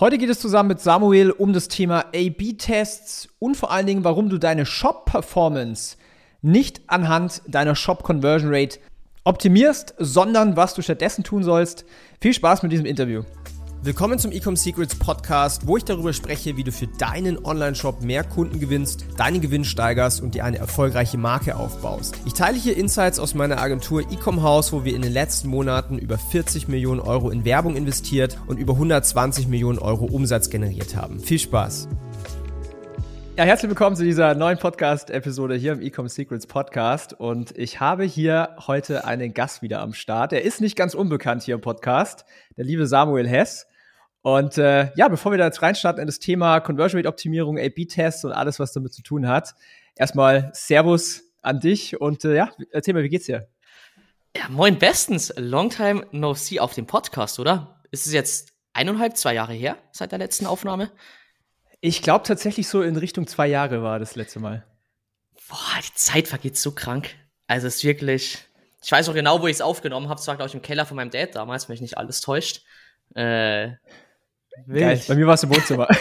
Heute geht es zusammen mit Samuel um das Thema A-B-Tests und vor allen Dingen, warum du deine Shop-Performance nicht anhand deiner Shop-Conversion Rate optimierst, sondern was du stattdessen tun sollst. Viel Spaß mit diesem Interview. Willkommen zum Ecom Secrets Podcast, wo ich darüber spreche, wie du für deinen Online-Shop mehr Kunden gewinnst, deinen Gewinn steigerst und dir eine erfolgreiche Marke aufbaust. Ich teile hier Insights aus meiner Agentur Ecom House, wo wir in den letzten Monaten über 40 Millionen Euro in Werbung investiert und über 120 Millionen Euro Umsatz generiert haben. Viel Spaß! Ja, herzlich willkommen zu dieser neuen Podcast-Episode hier im Ecom Secrets Podcast. Und ich habe hier heute einen Gast wieder am Start. Er ist nicht ganz unbekannt hier im Podcast, der liebe Samuel Hess. Und äh, ja, bevor wir da jetzt reinstarten in das Thema Conversion Rate Optimierung, A/B-Tests und alles, was damit zu tun hat, erstmal Servus an dich und äh, ja, erzähl mal, wie geht's dir? Ja, moin bestens. Long time no see auf dem Podcast, oder? Ist es jetzt eineinhalb, zwei Jahre her seit der letzten Aufnahme? Ich glaube tatsächlich so in Richtung zwei Jahre war das letzte Mal. Boah, die Zeit vergeht so krank. Also es ist wirklich. Ich weiß auch genau, wo ich es aufgenommen habe. Zwar, glaube ich, im Keller von meinem Dad damals, wenn mich nicht alles täuscht. Äh, Geil. Bei mir war es im Wohnzimmer.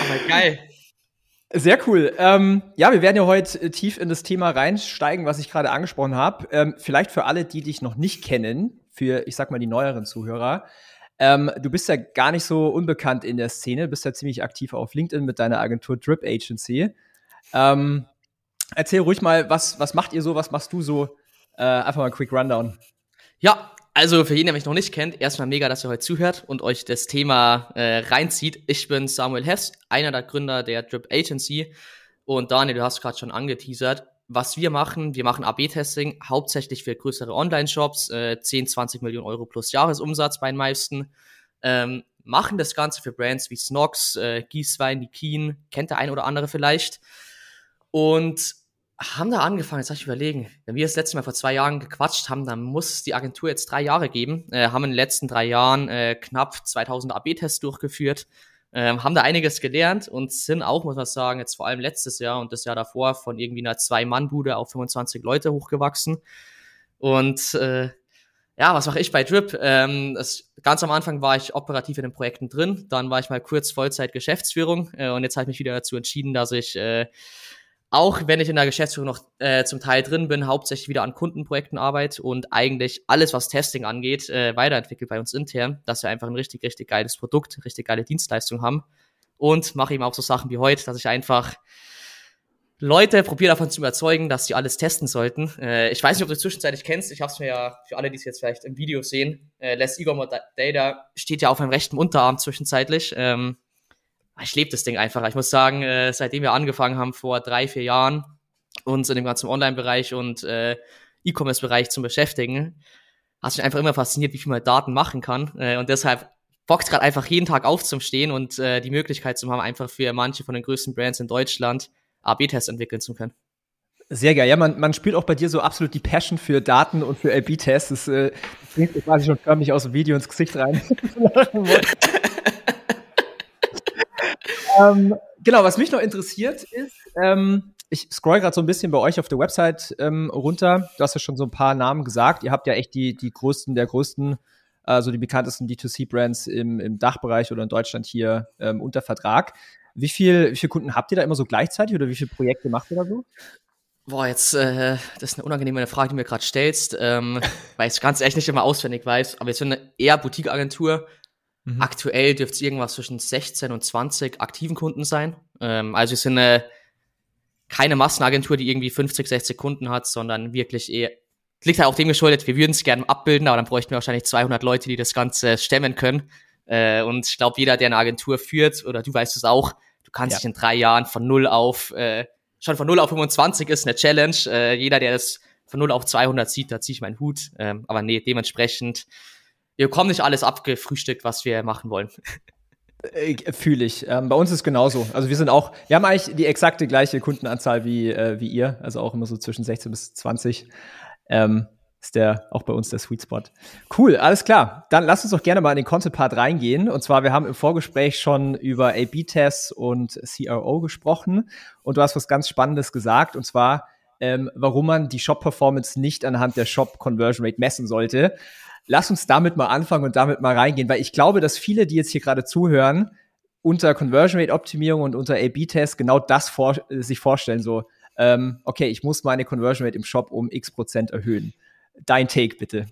Aber geil. Sehr cool. Ähm, ja, wir werden ja heute tief in das Thema reinsteigen, was ich gerade angesprochen habe. Ähm, vielleicht für alle, die dich noch nicht kennen, für, ich sag mal, die neueren Zuhörer. Ähm, du bist ja gar nicht so unbekannt in der Szene, bist ja ziemlich aktiv auf LinkedIn mit deiner Agentur Drip Agency. Ähm, erzähl ruhig mal, was, was macht ihr so, was machst du so? Äh, einfach mal ein Quick Rundown. Ja, also für jeden, der mich noch nicht kennt, erstmal mega, dass ihr heute zuhört und euch das Thema äh, reinzieht. Ich bin Samuel Hess, einer der Gründer der Drip Agency. Und Daniel, du hast gerade schon angeteasert. Was wir machen, wir machen AB-Testing hauptsächlich für größere Online-Shops, äh, 10, 20 Millionen Euro plus Jahresumsatz bei den meisten. Ähm, machen das Ganze für Brands wie Snox, äh, Gießwein, Nikin, kennt der ein oder andere vielleicht. Und haben da angefangen, jetzt soll ich überlegen, wenn wir das letzte Mal vor zwei Jahren gequatscht haben, dann muss es die Agentur jetzt drei Jahre geben, äh, haben in den letzten drei Jahren äh, knapp 2000 AB-Tests durchgeführt, äh, haben da einiges gelernt und sind auch, muss man sagen, jetzt vor allem letztes Jahr und das Jahr davor von irgendwie einer Zwei-Mann-Bude auf 25 Leute hochgewachsen. Und äh, ja, was mache ich bei Drip? Ähm, das, ganz am Anfang war ich operativ in den Projekten drin, dann war ich mal kurz Vollzeit Geschäftsführung äh, und jetzt habe ich mich wieder dazu entschieden, dass ich äh, auch wenn ich in der Geschäftsführung noch äh, zum Teil drin bin, hauptsächlich wieder an Kundenprojekten arbeite und eigentlich alles, was Testing angeht, äh, weiterentwickelt bei uns intern, dass wir einfach ein richtig, richtig geiles Produkt, richtig geile Dienstleistung haben. Und mache eben auch so Sachen wie heute, dass ich einfach Leute probiere davon zu überzeugen, dass sie alles testen sollten. Äh, ich weiß nicht, ob du es zwischenzeitlich kennst. Ich habe es mir ja für alle, die es jetzt vielleicht im Video sehen. Äh, Les Igor Data steht ja auf meinem rechten Unterarm zwischenzeitlich. Ähm, ich lebe das Ding einfach. Ich muss sagen, äh, seitdem wir angefangen haben vor drei, vier Jahren, uns in dem ganzen Online-Bereich und äh, E-Commerce-Bereich zu beschäftigen, hat mich einfach immer fasziniert, wie viel man Daten machen kann. Äh, und deshalb bockt gerade einfach jeden Tag aufzustehen und äh, die Möglichkeit zu haben, einfach für manche von den größten Brands in Deutschland AB-Tests entwickeln zu können. Sehr geil. Ja, man, man spürt auch bei dir so absolut die Passion für Daten und für AB-Tests. Das äh, bringt quasi schon förmlich aus dem Video ins Gesicht rein. ähm, genau, was mich noch interessiert ist, ähm, ich scroll gerade so ein bisschen bei euch auf der Website ähm, runter. Du hast ja schon so ein paar Namen gesagt. Ihr habt ja echt die, die größten der größten, also die bekanntesten D2C-Brands im, im Dachbereich oder in Deutschland hier ähm, unter Vertrag. Wie viel, wie viele Kunden habt ihr da immer so gleichzeitig oder wie viele Projekte macht ihr da so? Boah, jetzt, äh, das ist eine unangenehme Frage, die du mir gerade stellst, ähm, weil ich ganz echt nicht immer auswendig weiß, aber wir sind eine eher Boutique-Agentur, Mhm. Aktuell dürfte es irgendwas zwischen 16 und 20 aktiven Kunden sein. Ähm, also wir sind eine, keine Massenagentur, die irgendwie 50, 60 Kunden hat, sondern wirklich eher, liegt halt auch dem geschuldet, wir würden es gerne abbilden, aber dann bräuchten wir wahrscheinlich 200 Leute, die das Ganze stemmen können. Äh, und ich glaube, jeder, der eine Agentur führt, oder du weißt es auch, du kannst ja. dich in drei Jahren von null auf, äh, schon von null auf 25 ist eine Challenge. Äh, jeder, der das von null auf 200 sieht, da ziehe ich meinen Hut. Ähm, aber nee, dementsprechend wir bekommen nicht alles abgefrühstückt, was wir machen wollen. Äh, Fühle ich. Ähm, bei uns ist es genauso. Also wir sind auch, wir haben eigentlich die exakte gleiche Kundenanzahl wie, äh, wie ihr, also auch immer so zwischen 16 bis 20. Ähm, ist der auch bei uns der Sweet Spot. Cool, alles klar. Dann lass uns doch gerne mal in den Content Part reingehen. Und zwar, wir haben im Vorgespräch schon über A/B-Tests und CRO gesprochen. Und du hast was ganz Spannendes gesagt. Und zwar, ähm, warum man die Shop-Performance nicht anhand der Shop-Conversion Rate messen sollte. Lass uns damit mal anfangen und damit mal reingehen, weil ich glaube, dass viele, die jetzt hier gerade zuhören, unter Conversion Rate Optimierung und unter A/B-Test genau das vor, sich vorstellen, so, ähm, okay, ich muss meine Conversion Rate im Shop um x Prozent erhöhen. Dein Take bitte.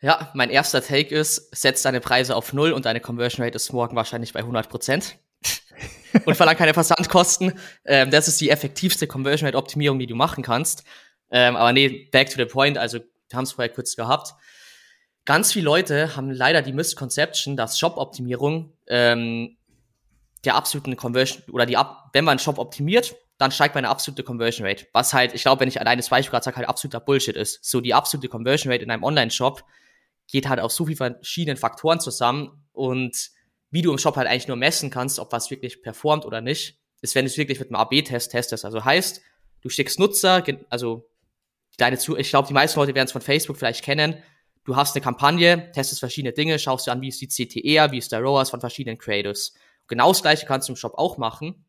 Ja, mein erster Take ist, setz deine Preise auf Null und deine Conversion Rate ist morgen wahrscheinlich bei 100 Prozent. und verlang keine Versandkosten. Ähm, das ist die effektivste Conversion Rate Optimierung, die du machen kannst. Ähm, aber nee, back to the point, also wir haben es vorher kurz gehabt. Ganz viele Leute haben leider die Misconception, dass Shop-Optimierung ähm, der absoluten Conversion oder die ab, wenn man Shop optimiert, dann steigt meine absolute Conversion Rate. Was halt, ich glaube, wenn ich alleine das Beispiel gerade sage, halt absoluter Bullshit ist. So die absolute Conversion Rate in einem Online-Shop geht halt aus so vielen verschiedenen Faktoren zusammen und wie du im Shop halt eigentlich nur messen kannst, ob was wirklich performt oder nicht, ist, wenn du es wirklich mit einem AB-Test testest. Also heißt, du schickst Nutzer, also deine zu, ich glaube, die meisten Leute werden es von Facebook vielleicht kennen. Du hast eine Kampagne, testest verschiedene Dinge, schaust dir an, wie ist die CTR, wie ist der ROAS von verschiedenen Creators. Genau das gleiche kannst du im Shop auch machen.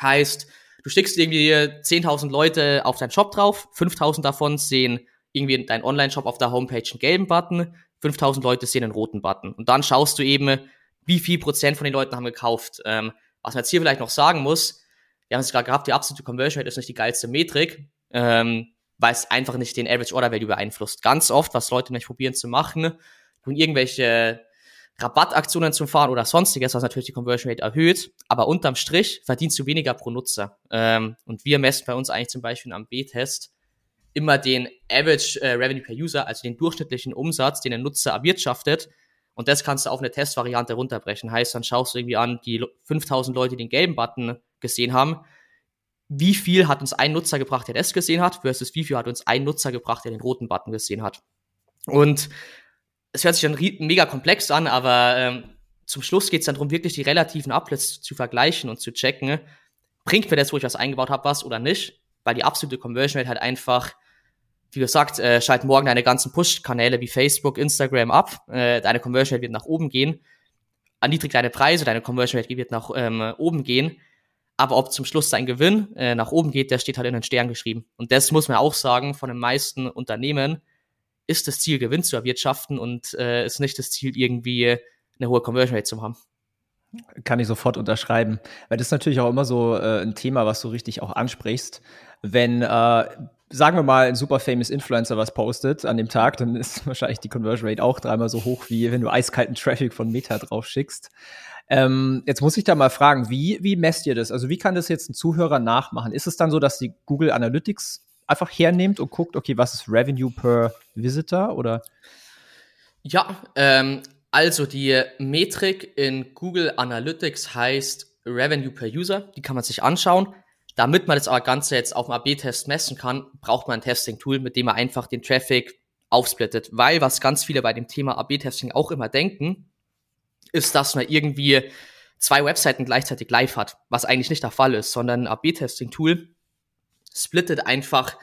Heißt, du schickst irgendwie 10.000 Leute auf deinen Shop drauf, 5.000 davon sehen irgendwie dein Online-Shop auf der Homepage einen gelben Button, 5.000 Leute sehen einen roten Button. Und dann schaust du eben, wie viel Prozent von den Leuten haben gekauft. Ähm, was man jetzt hier vielleicht noch sagen muss, wir haben es gerade gehabt, die absolute Conversion Rate ist nicht die geilste Metrik, ähm, weil es einfach nicht den Average Order Value beeinflusst. Ganz oft, was Leute nicht probieren zu machen, tun irgendwelche Rabattaktionen zu fahren oder sonstiges, was natürlich die Conversion Rate erhöht, aber unterm Strich verdienst du weniger pro Nutzer. Ähm, und wir messen bei uns eigentlich zum Beispiel am B-Test immer den Average äh, Revenue per User, also den durchschnittlichen Umsatz, den ein Nutzer erwirtschaftet. Und das kannst du auf eine Testvariante runterbrechen. Heißt, dann schaust du irgendwie an, die 5000 Leute, die den gelben Button gesehen haben, wie viel hat uns ein Nutzer gebracht, der das gesehen hat, versus wie viel hat uns ein Nutzer gebracht, der den roten Button gesehen hat. Und es hört sich dann mega komplex an, aber ähm, zum Schluss geht es dann darum, wirklich die relativen Uplifts zu vergleichen und zu checken, bringt mir das, wo ich was eingebaut habe, was oder nicht, weil die absolute Conversion Rate halt einfach, wie gesagt, äh, schalt morgen deine ganzen Push-Kanäle wie Facebook, Instagram ab, äh, deine Conversion Rate wird nach oben gehen, erniedrigt deine Preise, deine Conversion Rate wird nach ähm, oben gehen, aber ob zum Schluss dein Gewinn äh, nach oben geht, der steht halt in den Stern geschrieben. Und das muss man auch sagen, von den meisten Unternehmen ist das Ziel, Gewinn zu erwirtschaften und äh, ist nicht das Ziel, irgendwie eine hohe Conversion Rate zu haben. Kann ich sofort unterschreiben. Weil das ist natürlich auch immer so äh, ein Thema, was du richtig auch ansprichst. Wenn, äh, sagen wir mal, ein super famous Influencer was postet an dem Tag, dann ist wahrscheinlich die Conversion Rate auch dreimal so hoch, wie wenn du eiskalten Traffic von Meta drauf schickst. Ähm, jetzt muss ich da mal fragen, wie, wie messt ihr das? Also wie kann das jetzt ein Zuhörer nachmachen? Ist es dann so, dass die Google Analytics einfach hernehmt und guckt, okay, was ist Revenue per Visitor oder? Ja, ähm, also die Metrik in Google Analytics heißt Revenue per User. Die kann man sich anschauen. Damit man das aber Ganze jetzt auf dem AB-Test messen kann, braucht man ein Testing-Tool, mit dem man einfach den Traffic aufsplittet. Weil was ganz viele bei dem Thema AB-Testing auch immer denken, ist, dass man irgendwie zwei Webseiten gleichzeitig live hat, was eigentlich nicht der Fall ist, sondern ein AB-Testing-Tool splittet einfach,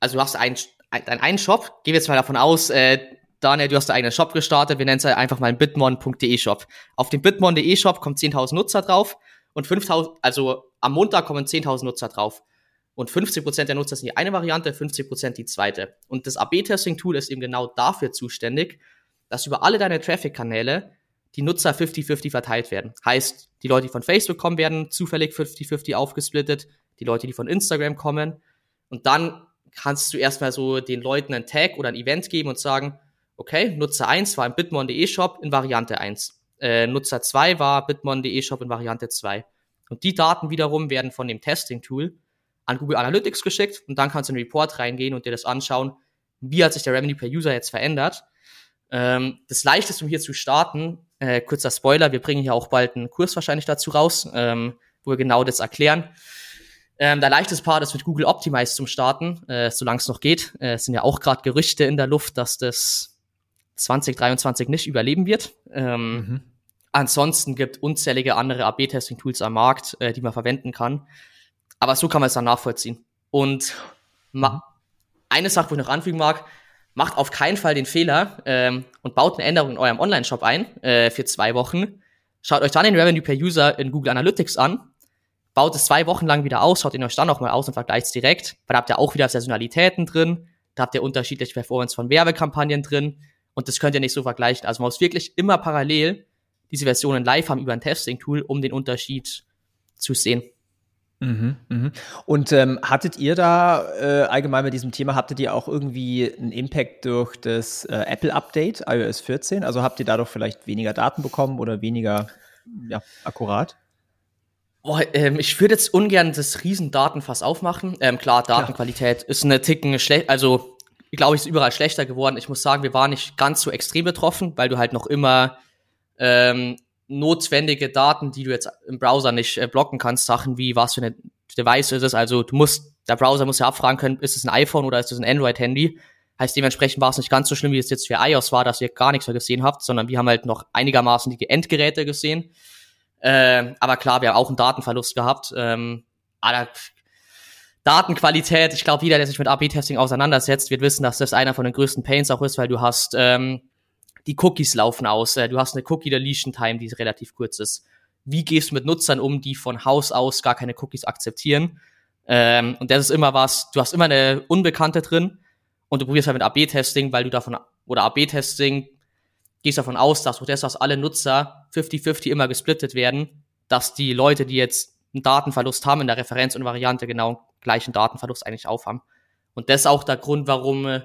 also du hast einen, einen, einen Shop, gehen wir jetzt mal davon aus, äh, Daniel, du hast deinen eigenen Shop gestartet, wir nennen es einfach mal bitmon.de Shop. Auf dem bitmon.de Shop kommen 10.000 Nutzer drauf und 5.000, also am Montag kommen 10.000 Nutzer drauf. Und 50% der Nutzer sind die eine Variante, 50% die zweite. Und das AB-Testing-Tool ist eben genau dafür zuständig, dass über alle deine Traffic-Kanäle die Nutzer 50-50 verteilt werden. Heißt, die Leute, die von Facebook kommen, werden zufällig 50-50 aufgesplittet, die Leute, die von Instagram kommen. Und dann kannst du erstmal so den Leuten einen Tag oder ein Event geben und sagen, okay, Nutzer 1 war im bitmon.de Shop in Variante 1. Äh, Nutzer 2 war bitmon.de Shop in Variante 2. Und die Daten wiederum werden von dem Testing-Tool an Google Analytics geschickt und dann kannst du in den Report reingehen und dir das anschauen, wie hat sich der Revenue per User jetzt verändert. Ähm, das leichteste, um hier zu starten, äh, kurzer Spoiler, wir bringen hier auch bald einen Kurs wahrscheinlich dazu raus, ähm, wo wir genau das erklären. Ähm, der leichteste Part ist mit Google Optimize zum Starten, äh, solange es noch geht. Äh, es sind ja auch gerade Gerüchte in der Luft, dass das 2023 nicht überleben wird. Ähm, mhm. Ansonsten gibt unzählige andere AB-Testing-Tools am Markt, äh, die man verwenden kann. Aber so kann man es dann nachvollziehen. Und mhm. eine Sache, wo ich noch anfügen mag, macht auf keinen Fall den Fehler ähm, und baut eine Änderung in eurem Online-Shop ein äh, für zwei Wochen. Schaut euch dann den Revenue per User in Google Analytics an baut es zwei Wochen lang wieder aus, schaut ihn euch dann nochmal aus und vergleicht es direkt, weil da habt ihr auch wieder Saisonalitäten drin, da habt ihr unterschiedliche Performance von Werbekampagnen drin Und das könnt ihr nicht so vergleichen. Also man muss wirklich immer parallel diese Versionen live haben über ein Testing-Tool, um den Unterschied zu sehen. Mhm, mhm. Und ähm, hattet ihr da äh, allgemein mit diesem Thema, hattet ihr auch irgendwie einen Impact durch das äh, Apple-Update, iOS 14? Also habt ihr dadurch vielleicht weniger Daten bekommen oder weniger ja, akkurat? Oh, ähm, ich würde jetzt ungern das Riesendatenfass aufmachen. Ähm, klar, Datenqualität ja. ist eine Ticken schlecht, also ich glaube, ich ist überall schlechter geworden. Ich muss sagen, wir waren nicht ganz so extrem betroffen, weil du halt noch immer ähm, notwendige Daten, die du jetzt im Browser nicht äh, blocken kannst, Sachen wie was für eine Device ist es. Also du musst, der Browser muss ja abfragen können, ist es ein iPhone oder ist es ein Android-Handy. Heißt dementsprechend war es nicht ganz so schlimm, wie es jetzt für iOS war, dass ihr gar nichts mehr gesehen habt, sondern wir haben halt noch einigermaßen die Endgeräte gesehen. Äh, aber klar, wir haben auch einen Datenverlust gehabt. Ähm, aber Datenqualität, ich glaube, jeder, der sich mit AB-Testing auseinandersetzt, wird wissen, dass das einer von den größten Pains auch ist, weil du hast ähm, die Cookies laufen aus. Äh, du hast eine Cookie-Deletion-Time, die relativ kurz ist. Wie gehst du mit Nutzern um, die von Haus aus gar keine Cookies akzeptieren? Ähm, und das ist immer was, du hast immer eine Unbekannte drin und du probierst halt mit AB-Testing, weil du davon, oder AB-Testing, gehst davon aus, dass durch das, dass alle Nutzer 50-50 immer gesplittet werden, dass die Leute, die jetzt einen Datenverlust haben in der Referenz und Variante, genau gleichen Datenverlust eigentlich aufhaben. Und das ist auch der Grund, warum äh,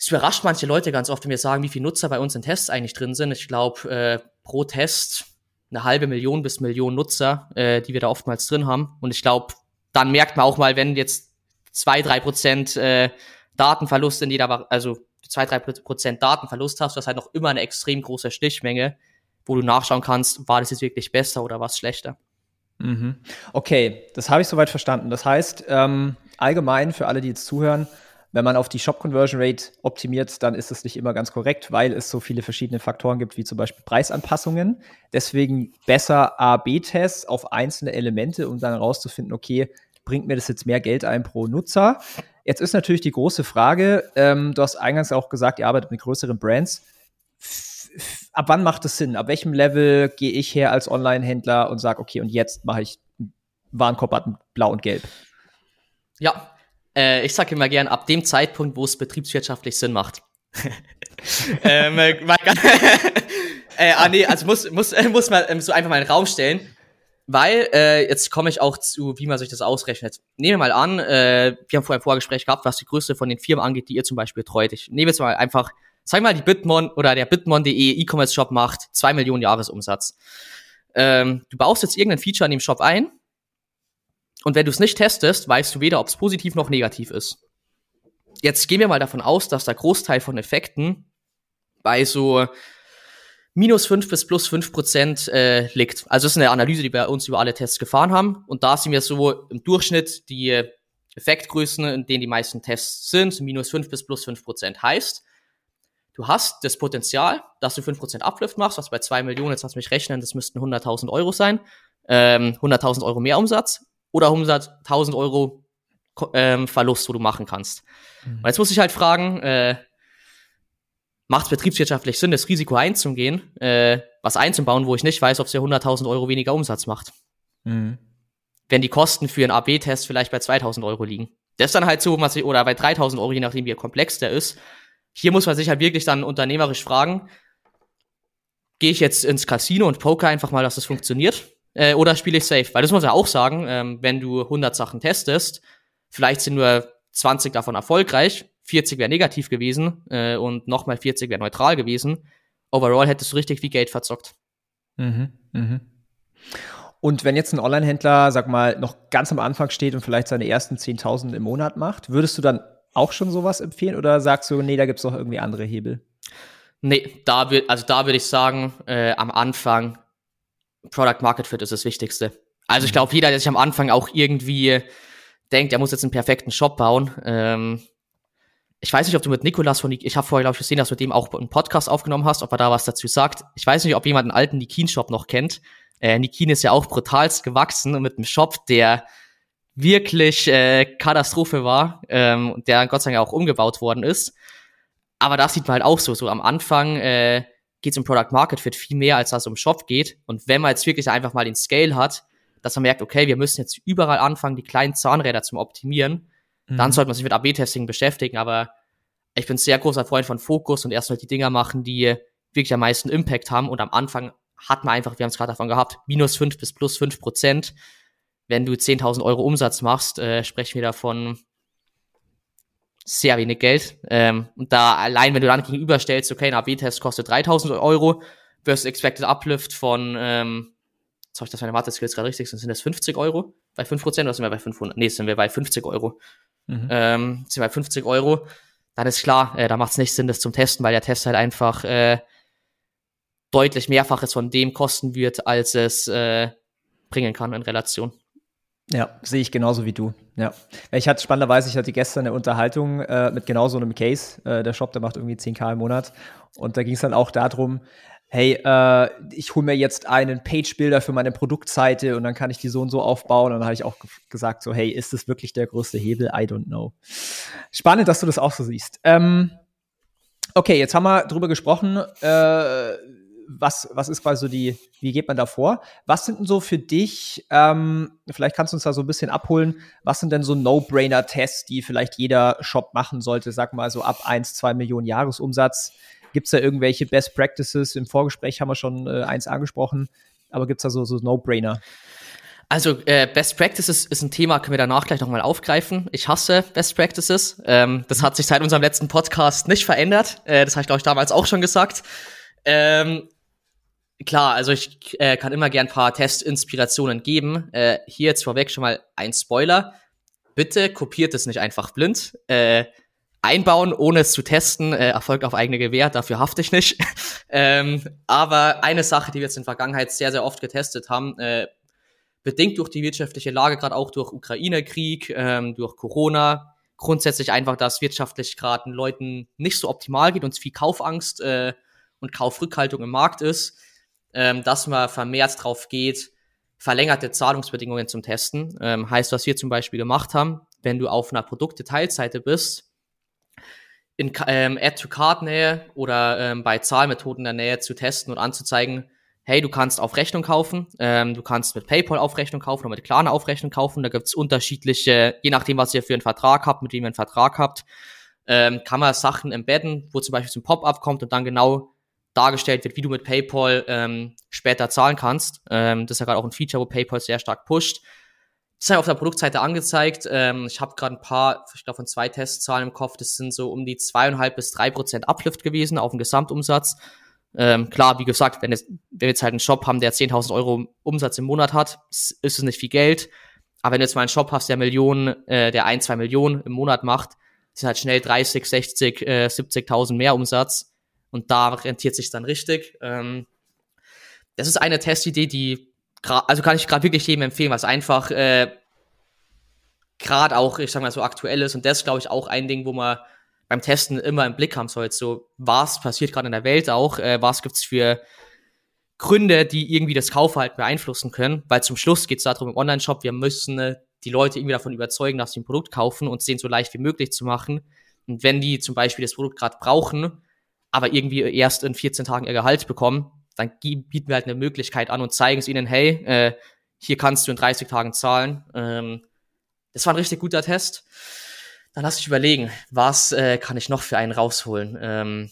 es überrascht manche Leute ganz oft, wenn wir sagen, wie viele Nutzer bei uns in Tests eigentlich drin sind. Ich glaube, äh, pro Test eine halbe Million bis Million Nutzer, äh, die wir da oftmals drin haben. Und ich glaube, dann merkt man auch mal, wenn jetzt zwei, drei Prozent äh, Datenverlust in jeder, also zwei, drei Prozent Datenverlust hast, du hast halt noch immer eine extrem große Stichmenge, wo du nachschauen kannst, war das jetzt wirklich besser oder was schlechter. Mhm. Okay, das habe ich soweit verstanden. Das heißt, ähm, allgemein für alle, die jetzt zuhören, wenn man auf die Shop-Conversion Rate optimiert, dann ist es nicht immer ganz korrekt, weil es so viele verschiedene Faktoren gibt, wie zum Beispiel Preisanpassungen. Deswegen besser A-B-Tests auf einzelne Elemente, um dann herauszufinden, okay, bringt mir das jetzt mehr Geld ein pro Nutzer? Jetzt ist natürlich die große Frage, ähm, du hast eingangs auch gesagt, ihr arbeitet mit größeren Brands. ab wann macht es Sinn? Ab welchem Level gehe ich her als Online-Händler und sage, okay, und jetzt mache ich Warenkorb blau und gelb? Ja, äh, ich sage immer gern, ab dem Zeitpunkt, wo es betriebswirtschaftlich Sinn macht. ähm, äh, äh, ah, nee, also muss, muss, äh, muss man ähm, so einfach mal in den Raum stellen. Weil, äh, jetzt komme ich auch zu, wie man sich das ausrechnet. Nehmen wir mal an, äh, wir haben vorher ein Vorgespräch gehabt, was die Größe von den Firmen angeht, die ihr zum Beispiel treut. Ich nehme jetzt mal einfach, sag mal, die Bitmon oder der Bitmon.de E-Commerce-Shop macht zwei Millionen Jahresumsatz. Ähm, du baust jetzt irgendein Feature in dem Shop ein und wenn du es nicht testest, weißt du weder, ob es positiv noch negativ ist. Jetzt gehen wir mal davon aus, dass der Großteil von Effekten bei so minus fünf bis plus fünf Prozent äh, liegt. Also das ist eine Analyse, die wir uns über alle Tests gefahren haben. Und da sind wir so im Durchschnitt die Effektgrößen, in denen die meisten Tests sind, minus fünf bis plus fünf Prozent. Heißt, du hast das Potenzial, dass du fünf Prozent Uplift machst, was bei zwei Millionen, jetzt lass mich rechnen, das müssten 100.000 Euro sein, ähm, 100.000 Euro mehr Umsatz oder 100.000 Euro ähm, Verlust, wo du machen kannst. Mhm. Und jetzt muss ich halt fragen, äh, macht es betriebswirtschaftlich Sinn, das Risiko einzugehen, äh, was einzubauen, wo ich nicht weiß, ob es ja 100.000 Euro weniger Umsatz macht. Mhm. Wenn die Kosten für einen AB-Test vielleicht bei 2.000 Euro liegen. Das ist dann halt so, was ich, oder bei 3.000 Euro, je nachdem, wie komplex der ist. Hier muss man sich halt wirklich dann unternehmerisch fragen, gehe ich jetzt ins Casino und poker einfach mal, dass das funktioniert? Äh, oder spiele ich safe? Weil das muss man auch sagen, ähm, wenn du 100 Sachen testest, vielleicht sind nur 20 davon erfolgreich, 40 wäre negativ gewesen äh, und nochmal 40 wäre neutral gewesen. Overall hättest du richtig viel Geld verzockt. Mhm, mhm. Und wenn jetzt ein Online-Händler, sag mal, noch ganz am Anfang steht und vielleicht seine ersten 10.000 im Monat macht, würdest du dann auch schon sowas empfehlen oder sagst du, nee, da gibt's doch irgendwie andere Hebel? Nee, da will, also da würde ich sagen, äh, am Anfang Product Market Fit ist das Wichtigste. Also ich mhm. glaube, jeder, der sich am Anfang auch irgendwie denkt, er muss jetzt einen perfekten Shop bauen. Ähm, ich weiß nicht, ob du mit Nikolas von, ich habe vorher, glaube ich, gesehen, dass du mit dem auch einen Podcast aufgenommen hast, ob er da was dazu sagt. Ich weiß nicht, ob jemand einen alten Nikin-Shop noch kennt. Äh, Nikin ist ja auch brutalst gewachsen und mit einem Shop, der wirklich äh, Katastrophe war, ähm, der Gott sei Dank auch umgebaut worden ist. Aber das sieht man halt auch so, so am Anfang äh, geht es um Product Market Fit viel mehr, als dass es um Shop geht. Und wenn man jetzt wirklich einfach mal den Scale hat, dass man merkt, okay, wir müssen jetzt überall anfangen, die kleinen Zahnräder zu optimieren, mhm. dann sollte man sich mit AB-Testing beschäftigen. Aber ich bin sehr großer Freund von Fokus und erstmal die Dinger machen, die wirklich am meisten Impact haben. Und am Anfang hat man einfach, wir haben es gerade davon gehabt, minus fünf bis plus fünf Prozent. Wenn du 10.000 Euro Umsatz machst, äh, sprechen wir davon sehr wenig Geld. Ähm, und da allein, wenn du dann gegenüberstellst, okay, ein AB-Test kostet 3000 Euro versus Expected Uplift von, ähm, jetzt habe ich das meine Mathe-Skills gerade richtig, sind das 50 Euro bei 5% oder sind wir bei 500? Nee, sind wir bei 50 Euro. Mhm. Ähm, sind wir bei 50 Euro, dann ist klar, äh, da macht es nicht Sinn, das zum Testen, weil der Test halt einfach äh, deutlich mehrfaches von dem kosten wird, als es äh, bringen kann in Relation. Ja, sehe ich genauso wie du. Ja. Ich hatte spannenderweise, ich hatte gestern eine Unterhaltung äh, mit genau so einem Case. Äh, der Shop, der macht irgendwie 10k im Monat. Und da ging es dann auch darum, hey, äh, ich hole mir jetzt einen Page-Builder für meine Produktseite und dann kann ich die so und so aufbauen. Und dann habe ich auch gesagt, so, hey, ist das wirklich der größte Hebel? I don't know. Spannend, dass du das auch so siehst. Ähm, okay, jetzt haben wir drüber gesprochen, äh, was, was ist quasi so die, wie geht man da vor? Was sind denn so für dich, ähm, vielleicht kannst du uns da so ein bisschen abholen, was sind denn so No-Brainer-Tests, die vielleicht jeder Shop machen sollte, sag mal so ab 1, 2 Millionen Jahresumsatz? Gibt es da irgendwelche Best Practices? Im Vorgespräch haben wir schon äh, eins angesprochen, aber gibt es da so, so No-Brainer? Also äh, Best Practices ist ein Thema, können wir danach gleich nochmal aufgreifen. Ich hasse Best Practices. Ähm, das hat sich seit unserem letzten Podcast nicht verändert. Äh, das habe ich, glaube ich, damals auch schon gesagt. Ähm, klar, also ich äh, kann immer gern ein paar Testinspirationen geben. Äh, hier jetzt vorweg schon mal ein Spoiler. Bitte kopiert es nicht einfach blind. Äh, einbauen, ohne es zu testen, äh, erfolgt auf eigene Gewähr, dafür hafte ich nicht. ähm, aber eine Sache, die wir jetzt in der Vergangenheit sehr, sehr oft getestet haben, äh, bedingt durch die wirtschaftliche Lage, gerade auch durch Ukraine-Krieg, ähm, durch Corona, grundsätzlich einfach, dass wirtschaftlich gerade den Leuten nicht so optimal geht und viel Kaufangst äh, und Kaufrückhaltung im Markt ist, ähm, dass man vermehrt drauf geht, verlängerte Zahlungsbedingungen zum Testen. Ähm, heißt, was wir zum Beispiel gemacht haben, wenn du auf einer Produktdetailseite bist, in ähm, Add-to-Card-Nähe oder ähm, bei Zahlmethoden der Nähe zu testen und anzuzeigen, hey, du kannst auf Rechnung kaufen, ähm, du kannst mit PayPal auf Rechnung kaufen oder mit Klarna auf Rechnung kaufen. Da gibt's unterschiedliche, je nachdem, was ihr für einen Vertrag habt, mit dem ihr einen Vertrag habt, ähm, kann man Sachen embedden, wo zum Beispiel so ein Pop-up kommt und dann genau dargestellt wird, wie du mit PayPal ähm, später zahlen kannst. Ähm, das ist ja gerade auch ein Feature, wo PayPal sehr stark pusht. Das ist ja auf der Produktseite angezeigt. Ähm, ich habe gerade ein paar, ich glaube von zwei Testzahlen im Kopf. Das sind so um die zweieinhalb bis drei Prozent Uplift gewesen auf den Gesamtumsatz. Ähm, klar, wie gesagt, wenn, es, wenn wir jetzt halt einen Shop haben, der 10.000 Euro Umsatz im Monat hat, ist es nicht viel Geld. Aber wenn du jetzt mal einen Shop hast, der Millionen, äh, der ein, zwei Millionen im Monat macht, sind halt schnell 30, 60, äh, 70.000 mehr Umsatz. Und da rentiert sich dann richtig. Ähm, das ist eine Testidee, die, also kann ich gerade wirklich jedem empfehlen, was einfach äh, gerade auch, ich sag mal, so aktuell ist. Und das ist, glaube ich, auch ein Ding, wo man beim Testen immer im Blick haben sollte. So, was passiert gerade in der Welt auch? Äh, was gibt's für Gründe, die irgendwie das Kaufverhalten beeinflussen können? Weil zum Schluss geht's darum im Online-Shop, wir müssen äh, die Leute irgendwie davon überzeugen, dass sie ein Produkt kaufen und es denen so leicht wie möglich zu machen. Und wenn die zum Beispiel das Produkt gerade brauchen, aber irgendwie erst in 14 Tagen ihr Gehalt bekommen, dann bieten wir halt eine Möglichkeit an und zeigen es ihnen, hey, äh, hier kannst du in 30 Tagen zahlen. Ähm, das war ein richtig guter Test. Dann lass ich überlegen, was äh, kann ich noch für einen rausholen? Ähm,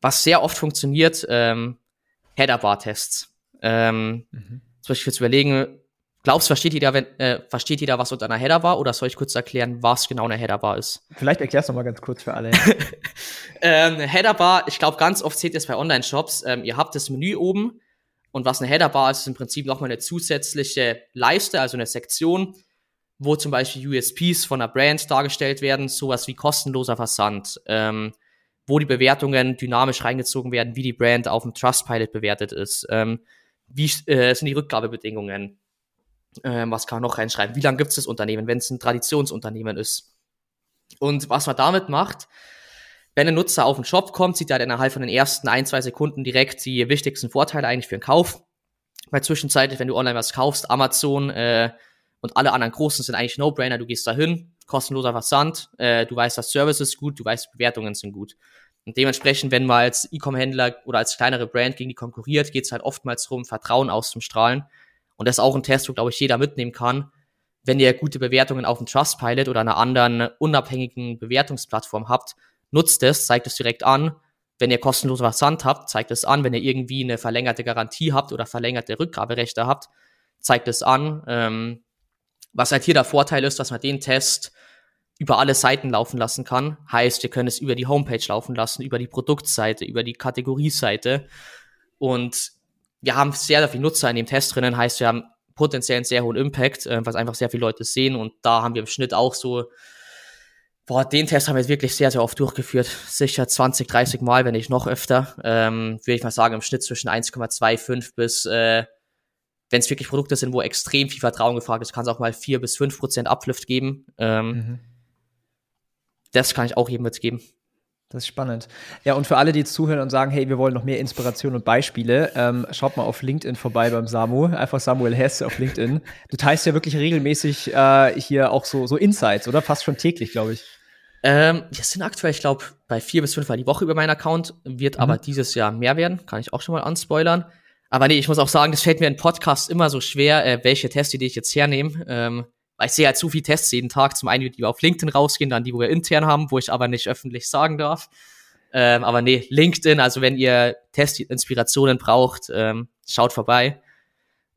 was sehr oft funktioniert, ähm, Header-Bar-Tests. Ähm, mhm. Zum Beispiel jetzt überlegen, Glaubst du, versteht jeder, wenn, äh, versteht jeder, was unter einer Header war, oder soll ich kurz erklären, was genau eine Header Bar ist? Vielleicht erklärst du mal ganz kurz für alle. ähm, Header Bar, ich glaube, ganz oft seht ihr es bei Online-Shops. Ähm, ihr habt das Menü oben und was eine Header Bar ist, ist im Prinzip nochmal eine zusätzliche Leiste, also eine Sektion, wo zum Beispiel USPs von einer Brand dargestellt werden, sowas wie kostenloser Versand, ähm, wo die Bewertungen dynamisch reingezogen werden, wie die Brand auf dem Trustpilot bewertet ist, ähm, wie äh, sind die Rückgabebedingungen, ähm, was kann man noch reinschreiben? Wie lange gibt es das Unternehmen, wenn es ein Traditionsunternehmen ist? Und was man damit macht, wenn ein Nutzer auf den Shop kommt, sieht er innerhalb von den ersten ein, zwei Sekunden direkt die wichtigsten Vorteile eigentlich für den Kauf. Weil zwischenzeitlich, wenn du online was kaufst, Amazon äh, und alle anderen Großen sind eigentlich No-Brainer. Du gehst da hin, kostenloser Versand, äh, du weißt, das Service ist gut, du weißt, Bewertungen sind gut. Und dementsprechend, wenn man als E-Com-Händler oder als kleinere Brand gegen die konkurriert, geht es halt oftmals darum, Vertrauen auszustrahlen. Und das ist auch ein Test, wo, glaube ich, jeder mitnehmen kann. Wenn ihr gute Bewertungen auf dem Trustpilot oder einer anderen unabhängigen Bewertungsplattform habt, nutzt es, zeigt es direkt an. Wenn ihr kostenlose Versand habt, zeigt es an. Wenn ihr irgendwie eine verlängerte Garantie habt oder verlängerte Rückgaberechte habt, zeigt es an. Ähm, was halt hier der Vorteil ist, dass man den Test über alle Seiten laufen lassen kann. Heißt, wir können es über die Homepage laufen lassen, über die Produktseite, über die Kategorieseite. Und wir haben sehr, sehr viele Nutzer in dem Test drinnen. Heißt, wir haben potenziell einen sehr hohen Impact, äh, was einfach sehr viele Leute sehen. Und da haben wir im Schnitt auch so, boah, den Test haben wir wirklich sehr, sehr oft durchgeführt. Sicher 20, 30 Mal, wenn nicht noch öfter. Ähm, würde ich mal sagen, im Schnitt zwischen 1,25 bis äh, wenn es wirklich Produkte sind, wo extrem viel Vertrauen gefragt ist, kann es auch mal vier bis fünf Prozent Uplift geben. Ähm, mhm. Das kann ich auch jedem mitgeben. Das ist spannend. Ja, und für alle, die jetzt zuhören und sagen, hey, wir wollen noch mehr Inspiration und Beispiele, ähm, schaut mal auf LinkedIn vorbei beim Samu. Einfach Samuel Hess auf LinkedIn. Du teilst ja wirklich regelmäßig äh, hier auch so, so Insights, oder? Fast schon täglich, glaube ich. Ähm, wir sind aktuell, ich glaube, bei vier bis fünf Mal die Woche über meinen Account, wird mhm. aber dieses Jahr mehr werden, kann ich auch schon mal anspoilern. Aber nee, ich muss auch sagen, das fällt mir in Podcasts immer so schwer, äh, welche Tests, die ich jetzt hernehme. Ähm, weil ich sehe halt zu viele Tests jeden Tag. Zum einen, die auf LinkedIn rausgehen, dann die, wo wir intern haben, wo ich aber nicht öffentlich sagen darf. Ähm, aber nee, LinkedIn, also wenn ihr Testinspirationen braucht, ähm, schaut vorbei.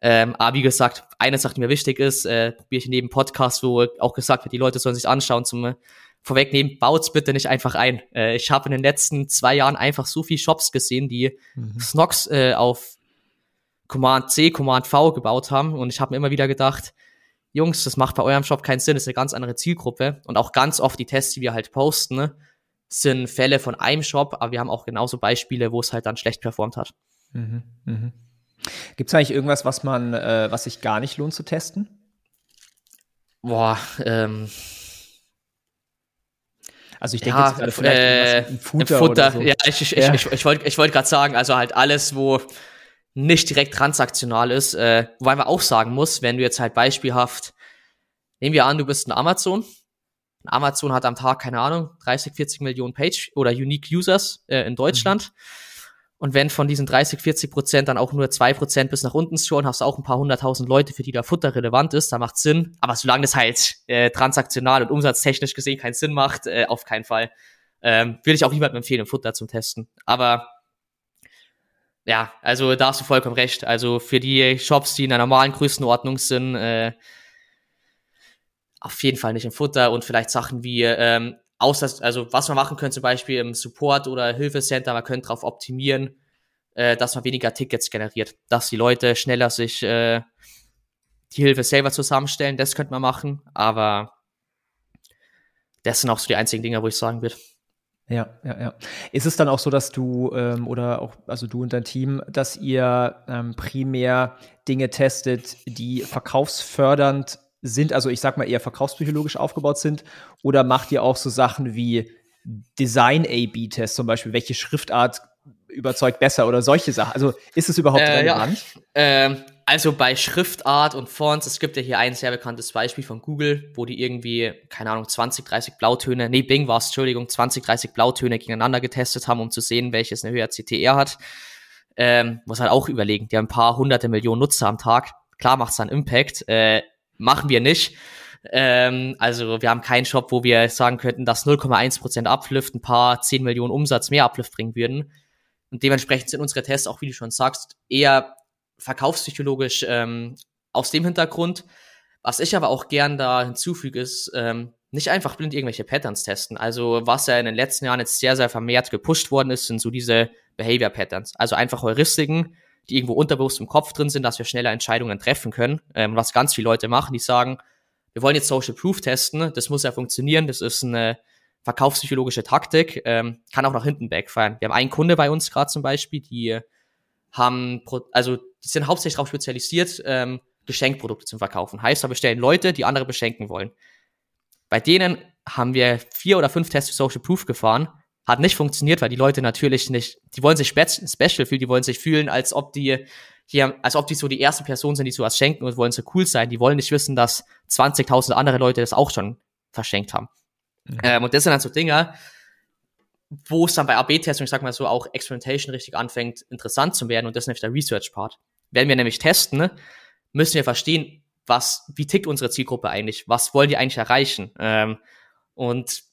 Ähm, aber wie gesagt, eine Sache, die mir wichtig ist, äh, probiere ich neben Podcast, wo auch gesagt wird, die Leute sollen sich anschauen, zum äh, vorwegnehmen, baut's bitte nicht einfach ein. Äh, ich habe in den letzten zwei Jahren einfach so viele Shops gesehen, die mhm. Snox äh, auf Command C, Command V gebaut haben. Und ich habe mir immer wieder gedacht, Jungs, das macht bei eurem Shop keinen Sinn, das ist eine ganz andere Zielgruppe. Und auch ganz oft die Tests, die wir halt posten, ne, sind Fälle von einem Shop, aber wir haben auch genauso Beispiele, wo es halt dann schlecht performt hat. Mhm, mh. Gibt es eigentlich irgendwas, was man, äh, was sich gar nicht lohnt zu testen? Boah, ähm. Also ich denke ja, jetzt gerade vielleicht äh, ein Futter, Futter. So. Ja, ich, ich, ja. ich, ich, ich wollte ich wollt gerade sagen, also halt alles, wo nicht direkt transaktional ist, äh, wobei man auch sagen muss, wenn du jetzt halt beispielhaft, nehmen wir an, du bist ein Amazon. Amazon hat am Tag, keine Ahnung, 30, 40 Millionen Page oder Unique Users äh, in Deutschland. Mhm. Und wenn von diesen 30, 40 Prozent dann auch nur zwei Prozent bis nach unten scrollen, hast du auch ein paar hunderttausend Leute, für die da Futter relevant ist, da macht Sinn. Aber solange das halt äh, transaktional und umsatztechnisch gesehen keinen Sinn macht, äh, auf keinen Fall, ähm, würde ich auch niemandem empfehlen, Futter zum Testen. Aber ja, also da hast du vollkommen recht. Also für die Shops, die in einer normalen Größenordnung sind, äh, auf jeden Fall nicht im Futter und vielleicht Sachen wie, ähm, außer, also was man machen könnte, zum Beispiel im Support oder Hilfecenter, man könnte darauf optimieren, äh, dass man weniger Tickets generiert, dass die Leute schneller sich äh, die Hilfe selber zusammenstellen, das könnte man machen, aber das sind auch so die einzigen Dinge, wo ich sagen würde. Ja, ja, ja. Ist es dann auch so, dass du ähm, oder auch, also du und dein Team, dass ihr ähm, primär Dinge testet, die verkaufsfördernd sind, also ich sag mal eher verkaufspsychologisch aufgebaut sind, oder macht ihr auch so Sachen wie Design-A-B-Tests, zum Beispiel, welche Schriftart überzeugt besser oder solche Sachen? Also ist es überhaupt äh, relevant? Ja. Ähm, also bei Schriftart und Fonts, es gibt ja hier ein sehr bekanntes Beispiel von Google, wo die irgendwie, keine Ahnung, 20, 30 Blautöne, nee, Bing war es, Entschuldigung, 20, 30 Blautöne gegeneinander getestet haben, um zu sehen, welches eine höhere CTR hat. Ähm, muss halt auch überlegen, die haben ein paar hunderte Millionen Nutzer am Tag. Klar macht's dann Impact, äh, machen wir nicht. Ähm, also wir haben keinen Shop, wo wir sagen könnten, dass 0,1% Uplift ein paar 10 Millionen Umsatz mehr Uplift bringen würden. Und dementsprechend sind unsere Tests auch, wie du schon sagst, eher verkaufspsychologisch ähm, aus dem Hintergrund. Was ich aber auch gern da hinzufüge, ist, ähm, nicht einfach blind irgendwelche Patterns testen. Also was ja in den letzten Jahren jetzt sehr, sehr vermehrt gepusht worden ist, sind so diese Behavior Patterns. Also einfach Heuristiken, die irgendwo unterbewusst im Kopf drin sind, dass wir schneller Entscheidungen treffen können. Ähm, was ganz viele Leute machen, die sagen, wir wollen jetzt Social Proof testen, das muss ja funktionieren, das ist eine verkaufspsychologische Taktik, ähm, kann auch nach hinten backfallen. Wir haben einen Kunde bei uns gerade zum Beispiel, die haben, also die sind hauptsächlich darauf spezialisiert, ähm, Geschenkprodukte zu verkaufen. Heißt, da bestellen Leute, die andere beschenken wollen. Bei denen haben wir vier oder fünf Tests für Social Proof gefahren. Hat nicht funktioniert, weil die Leute natürlich nicht, die wollen sich spe special fühlen, die wollen sich fühlen, als ob die hier, als ob die so die ersten Personen sind, die sowas schenken und wollen so cool sein. Die wollen nicht wissen, dass 20.000 andere Leute das auch schon verschenkt haben. Mhm. Ähm, und das sind dann so Dinge, wo es dann bei AB-Testung, ich sag mal so, auch Experimentation richtig anfängt, interessant zu werden und das ist nämlich der Research-Part. Wenn wir nämlich testen, müssen wir verstehen, was, wie tickt unsere Zielgruppe eigentlich? Was wollen die eigentlich erreichen? Ähm, und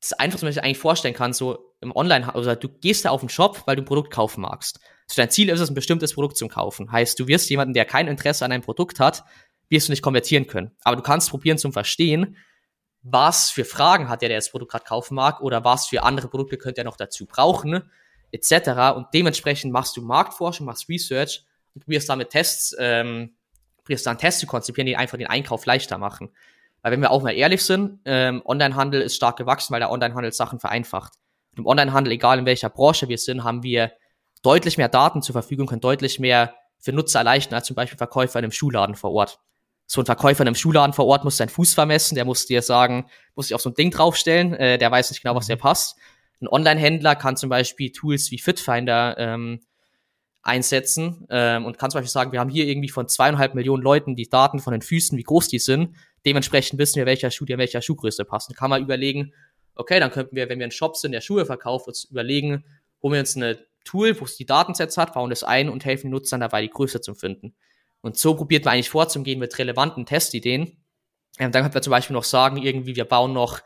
das Einfachste, was ich eigentlich vorstellen kann, so im Online, also du gehst da auf den Shop, weil du ein Produkt kaufen magst. Also dein Ziel ist es, ein bestimmtes Produkt zu kaufen. Heißt, du wirst jemanden, der kein Interesse an einem Produkt hat, wirst du nicht konvertieren können. Aber du kannst probieren zum Verstehen, was für Fragen hat der, der das Produkt gerade kaufen mag, oder was für andere Produkte könnte er noch dazu brauchen, etc. Und dementsprechend machst du Marktforschung, machst Research und probierst damit Tests, ähm, probierst dann Tests zu konzipieren, die einfach den Einkauf leichter machen. Weil wenn wir auch mal ehrlich sind, ähm, Onlinehandel ist stark gewachsen, weil der Onlinehandel Sachen vereinfacht. Und im Onlinehandel, egal in welcher Branche wir sind, haben wir deutlich mehr Daten zur Verfügung, können deutlich mehr für Nutzer erleichtern als zum Beispiel Verkäufer in einem Schuhladen vor Ort. So ein Verkäufer in einem Schuhladen vor Ort muss seinen Fuß vermessen, der muss dir sagen, muss sich auf so ein Ding draufstellen, äh, der weiß nicht genau, was der passt. Ein Online-Händler kann zum Beispiel Tools wie Fitfinder ähm, einsetzen ähm, und kann zum Beispiel sagen, wir haben hier irgendwie von zweieinhalb Millionen Leuten die Daten von den Füßen, wie groß die sind. Dementsprechend wissen wir, welcher Schuh dir in welcher Schuhgröße passt. Dann kann man überlegen, okay, dann könnten wir, wenn wir einen Shop sind, der Schuhe verkauft, uns überlegen, holen wir uns eine Tool, wo es die Datensets hat, bauen das ein und helfen den Nutzern dabei, die Größe zu finden. Und so probiert man eigentlich vorzugehen mit relevanten Testideen. Ähm, dann könnte man zum Beispiel noch sagen, irgendwie, wir bauen noch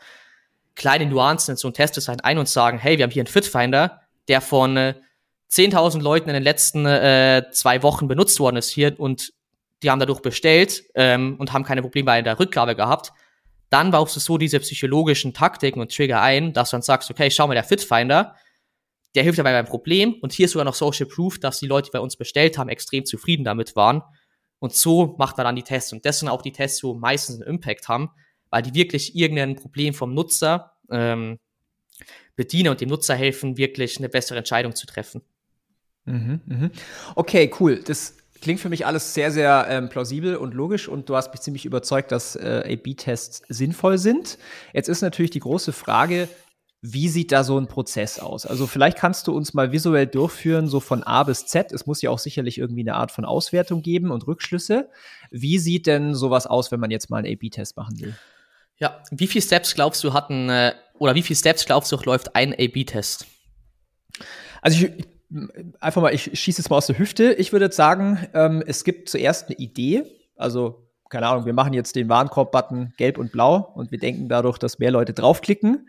kleine Nuancen in so ein Testdesign ein und sagen, hey, wir haben hier einen Fitfinder, der von äh, 10.000 Leuten in den letzten äh, zwei Wochen benutzt worden ist hier und die haben dadurch bestellt ähm, und haben keine Probleme bei der Rückgabe gehabt. Dann baust du so diese psychologischen Taktiken und Trigger ein, dass du dann sagst, okay, schau mal, der Fitfinder, der hilft dabei beim Problem und hier ist sogar noch Social Proof, dass die Leute, die bei uns bestellt haben, extrem zufrieden damit waren. Und so macht man dann die Tests. Und das sind auch die Tests, wo meistens einen Impact haben, weil die wirklich irgendein Problem vom Nutzer ähm, bedienen und dem Nutzer helfen, wirklich eine bessere Entscheidung zu treffen. Mhm, mh. Okay, cool. Das klingt für mich alles sehr, sehr ähm, plausibel und logisch und du hast mich ziemlich überzeugt, dass äh, A-B-Tests sinnvoll sind. Jetzt ist natürlich die große Frage, wie sieht da so ein Prozess aus? Also vielleicht kannst du uns mal visuell durchführen, so von A bis Z. Es muss ja auch sicherlich irgendwie eine Art von Auswertung geben und Rückschlüsse. Wie sieht denn sowas aus, wenn man jetzt mal einen A-B-Test machen will? Ja, wie viele Steps glaubst du hatten, äh, oder wie viele Steps glaubst du läuft ein A-B-Test? Also ich, einfach mal, ich schieße jetzt mal aus der Hüfte. Ich würde jetzt sagen, ähm, es gibt zuerst eine Idee. Also, keine Ahnung, wir machen jetzt den Warenkorb-Button gelb und blau und wir denken dadurch, dass mehr Leute draufklicken.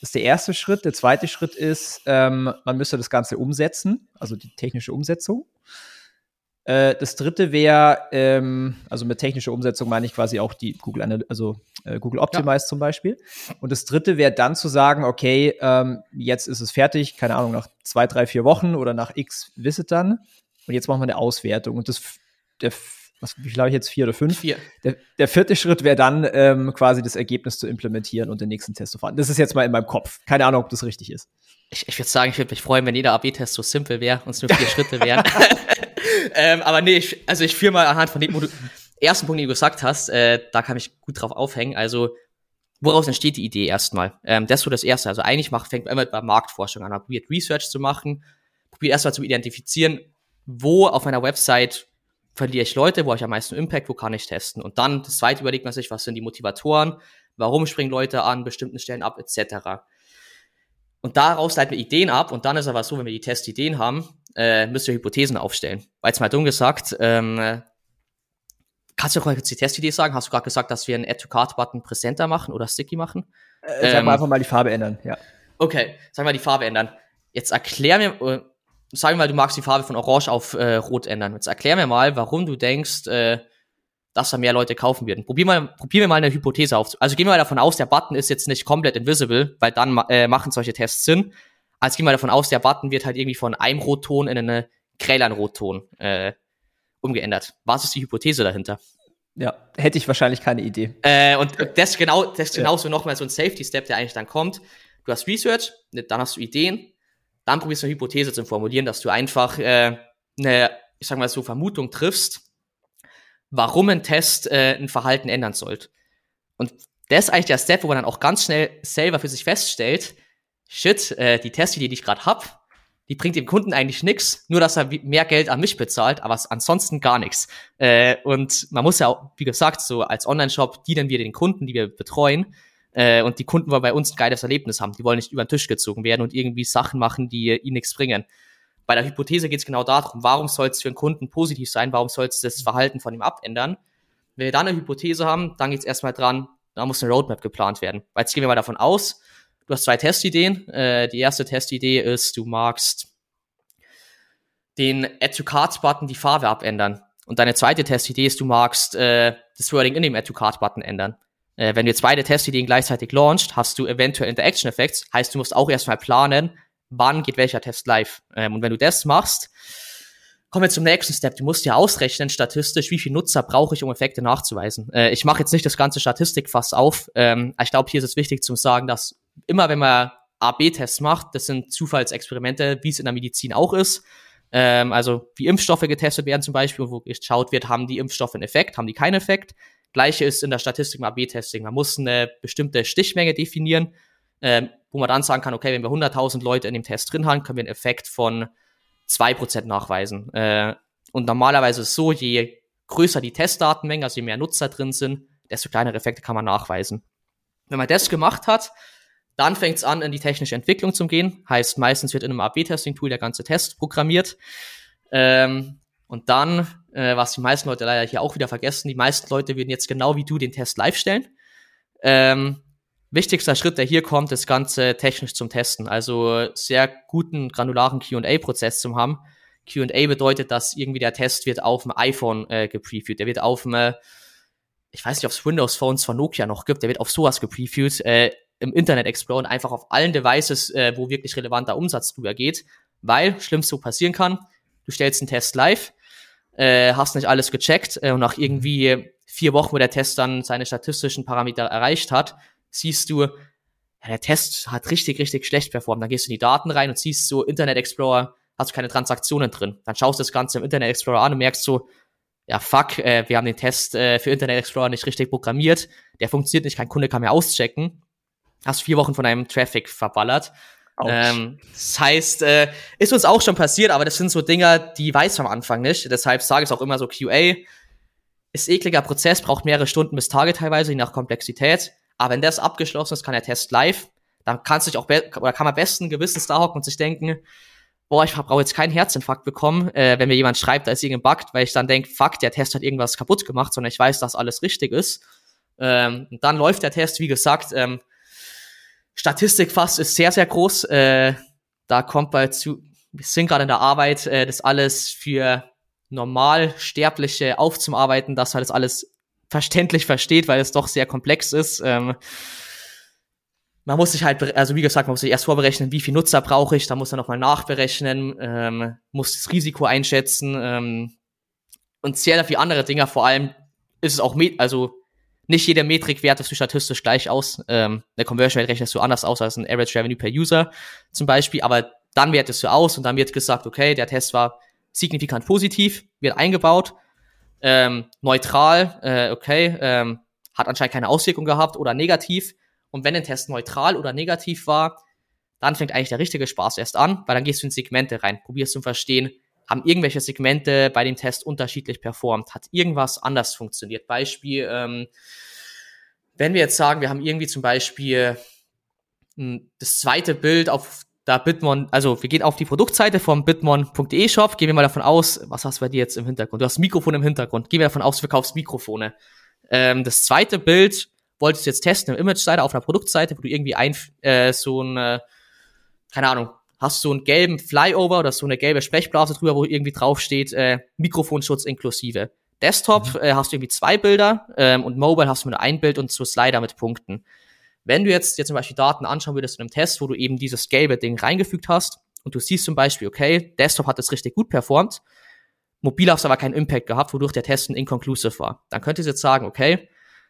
Das ist der erste Schritt. Der zweite Schritt ist, ähm, man müsste das Ganze umsetzen, also die technische Umsetzung. Äh, das dritte wäre, ähm, also mit technischer Umsetzung meine ich quasi auch die Google, also äh, Google Optimize ja. zum Beispiel. Und das dritte wäre dann zu sagen, okay, ähm, jetzt ist es fertig, keine Ahnung, nach zwei, drei, vier Wochen oder nach X Visitern. Und jetzt machen wir eine Auswertung. Und das, der, was, wie viel habe ich jetzt? Vier oder fünf? Vier. Der, der vierte Schritt wäre dann ähm, quasi das Ergebnis zu implementieren und den nächsten Test zu fahren. Das ist jetzt mal in meinem Kopf. Keine Ahnung, ob das richtig ist. Ich, ich würde sagen, ich würde mich freuen, wenn jeder AB-Test so simpel wäre und es nur vier Schritte wären. ähm, aber nee, ich, also ich führe mal anhand von dem Modu ersten Punkt, den du gesagt hast, äh, da kann ich gut drauf aufhängen. Also, woraus entsteht die Idee erstmal? Ähm, das ist so das Erste. Also eigentlich macht, fängt man immer bei Marktforschung an. Man probiert Research zu machen, probiert erstmal zu identifizieren, wo auf meiner Website verliere ich Leute, wo habe ich am meisten Impact, wo kann ich testen. Und dann das zweite überlegt man sich, was sind die Motivatoren, warum springen Leute an bestimmten Stellen ab, etc. Und daraus leiten wir Ideen ab und dann ist aber so, wenn wir die Testideen haben, äh, müsst ihr Hypothesen aufstellen. Weil jetzt mal dumm gesagt, ähm, kannst du auch mal kurz die Testidee sagen? Hast du gerade gesagt, dass wir einen Add-to-Card-Button präsenter machen oder sticky machen? Äh, sag ähm, mal einfach mal die Farbe ändern, ja. Okay, sag mal die Farbe ändern. Jetzt erklär mir, äh, sagen wir mal, du magst die Farbe von Orange auf äh, Rot ändern. Jetzt erklär mir mal, warum du denkst, äh, dass da mehr Leute kaufen werden. Probier mal, probier mir mal eine Hypothese auf. Also gehen wir mal davon aus, der Button ist jetzt nicht komplett invisible, weil dann äh, machen solche Tests Sinn. Also gehen wir davon aus, der Button wird halt irgendwie von einem Rotton in einen grelleren Rotton äh, umgeändert. Was ist die Hypothese dahinter? Ja, hätte ich wahrscheinlich keine Idee. Äh, und das genau, das ist genauso ja. nochmal so ein Safety-Step, der eigentlich dann kommt. Du hast Research, dann hast du Ideen, dann probierst du eine Hypothese zu formulieren, dass du einfach äh, eine, ich sag mal so, Vermutung triffst, warum ein Test äh, ein Verhalten ändern sollte. Und das ist eigentlich der Step, wo man dann auch ganz schnell selber für sich feststellt, shit, äh, die Testidee, die ich gerade hab, die bringt dem Kunden eigentlich nix, nur dass er mehr Geld an mich bezahlt, aber ansonsten gar nichts. Äh, und man muss ja auch, wie gesagt, so als Online-Shop dienen wir den Kunden, die wir betreuen. Äh, und die Kunden wollen bei uns ein geiles Erlebnis haben. Die wollen nicht über den Tisch gezogen werden und irgendwie Sachen machen, die ihnen nichts bringen. Bei der Hypothese geht es genau darum, warum soll es für einen Kunden positiv sein, warum soll es das Verhalten von ihm abändern. Wenn wir dann eine Hypothese haben, dann geht es erstmal dran, da muss eine Roadmap geplant werden. Weil jetzt gehen wir mal davon aus, du hast zwei Testideen. Äh, die erste Testidee ist, du magst den Add to Cards Button die Farbe abändern. Und deine zweite Testidee ist, du magst äh, das Wording in dem Add to Card Button ändern. Äh, wenn du jetzt beide Testideen gleichzeitig launcht, hast du eventuell Interaction Effects. Heißt, du musst auch erstmal planen, wann geht welcher Test live. Ähm, und wenn du das machst, kommen wir zum nächsten Step. Du musst ja ausrechnen, statistisch, wie viel Nutzer brauche ich, um Effekte nachzuweisen. Äh, ich mache jetzt nicht das ganze Statistikfass auf. Ähm, ich glaube, hier ist es wichtig zu sagen, dass immer, wenn man A-B-Tests macht, das sind Zufallsexperimente, wie es in der Medizin auch ist. Ähm, also wie Impfstoffe getestet werden zum Beispiel, wo geschaut wird, haben die Impfstoffe einen Effekt, haben die keinen Effekt. Gleiche ist in der Statistik im AB-Testing. Man muss eine bestimmte Stichmenge definieren, ähm, wo man dann sagen kann, okay, wenn wir 100.000 Leute in dem Test drin haben, können wir einen Effekt von 2% nachweisen. Äh, und normalerweise ist es so, je größer die Testdatenmenge, also je mehr Nutzer drin sind, desto kleinere Effekte kann man nachweisen. Wenn man das gemacht hat, dann fängt es an, in die technische Entwicklung zu gehen. Heißt, meistens wird in einem AB-Testing-Tool der ganze Test programmiert. Ähm, und dann, äh, was die meisten Leute leider hier auch wieder vergessen, die meisten Leute würden jetzt genau wie du den Test live stellen. Ähm, wichtigster Schritt, der hier kommt, das Ganze technisch zum Testen. Also sehr guten granularen QA-Prozess zu haben. QA bedeutet, dass irgendwie der Test wird auf dem iPhone äh, gepreviewt. Der wird auf dem, äh, ich weiß nicht, ob es Windows-Phones von Nokia noch gibt, der wird auf sowas gepreviewt. Äh, im Internet Explorer und einfach auf allen Devices, äh, wo wirklich relevanter Umsatz drüber geht, weil schlimmst so passieren kann, du stellst einen Test live, äh, hast nicht alles gecheckt äh, und nach irgendwie vier Wochen, wo der Test dann seine statistischen Parameter erreicht hat, siehst du, ja, der Test hat richtig, richtig schlecht performt. Dann gehst du in die Daten rein und siehst so, Internet Explorer, hast du keine Transaktionen drin. Dann schaust du das Ganze im Internet Explorer an und merkst so, ja, fuck, äh, wir haben den Test äh, für Internet Explorer nicht richtig programmiert. Der funktioniert nicht, kein Kunde kann mehr auschecken hast vier Wochen von einem Traffic verballert. Ähm, das heißt, äh, ist uns auch schon passiert, aber das sind so Dinger, die weiß man am Anfang nicht. Deshalb sage ich auch immer so, QA ist ekliger Prozess, braucht mehrere Stunden bis Tage teilweise, je nach Komplexität. Aber wenn das abgeschlossen ist, kann der Test live. Dann kannst du dich auch, oder kann man besten Gewissens da hocken und sich denken, boah, ich brauche jetzt keinen Herzinfarkt bekommen, äh, wenn mir jemand schreibt, da ist irgendein Bug, weil ich dann denke, fuck, der Test hat irgendwas kaputt gemacht, sondern ich weiß, dass alles richtig ist. Ähm, dann läuft der Test, wie gesagt, ähm, Statistik fast ist sehr, sehr groß. Äh, da kommt bald zu, wir sind gerade in der Arbeit, äh, das alles für Normalsterbliche aufzuarbeiten, dass man das alles verständlich versteht, weil es doch sehr komplex ist. Ähm, man muss sich halt, also wie gesagt, man muss sich erst vorberechnen, wie viel Nutzer brauche ich, dann muss man nochmal nachberechnen, ähm, muss das Risiko einschätzen ähm, und sehr viele andere Dinge. Vor allem ist es auch, also nicht jede Metrik wertest du statistisch gleich aus. Ähm, eine Conversion Rate rechnest du anders aus als ein Average Revenue per User zum Beispiel, aber dann wertest du aus und dann wird gesagt, okay, der Test war signifikant positiv, wird eingebaut, ähm, neutral, äh, okay, ähm, hat anscheinend keine Auswirkung gehabt oder negativ. Und wenn ein Test neutral oder negativ war, dann fängt eigentlich der richtige Spaß erst an, weil dann gehst du in Segmente rein, probierst zu verstehen, haben irgendwelche Segmente bei dem Test unterschiedlich performt? Hat irgendwas anders funktioniert? Beispiel, ähm, wenn wir jetzt sagen, wir haben irgendwie zum Beispiel mh, hm, das zweite Bild auf da Bitmon, also wir gehen auf die Produktseite vom bitmon.de Shop, gehen wir mal davon aus, was hast du bei dir jetzt im Hintergrund? Du hast Mikrofon im Hintergrund, gehen wir davon aus, du verkaufst Mikrofone. Ähm, das zweite Bild wolltest du jetzt testen im Image-Seite auf einer Produktseite, wo du irgendwie ein, äh, so ein, keine Ahnung, hast du einen gelben Flyover oder so eine gelbe Sprechblase drüber, wo irgendwie draufsteht, äh, Mikrofonschutz inklusive. Desktop mhm. äh, hast du irgendwie zwei Bilder ähm, und Mobile hast du nur ein Bild und so Slider mit Punkten. Wenn du jetzt dir zum Beispiel Daten anschauen würdest in einem Test, wo du eben dieses gelbe Ding reingefügt hast und du siehst zum Beispiel, okay, Desktop hat das richtig gut performt, mobil hast du aber keinen Impact gehabt, wodurch der Test ein inconclusive war. Dann könntest du jetzt sagen, okay,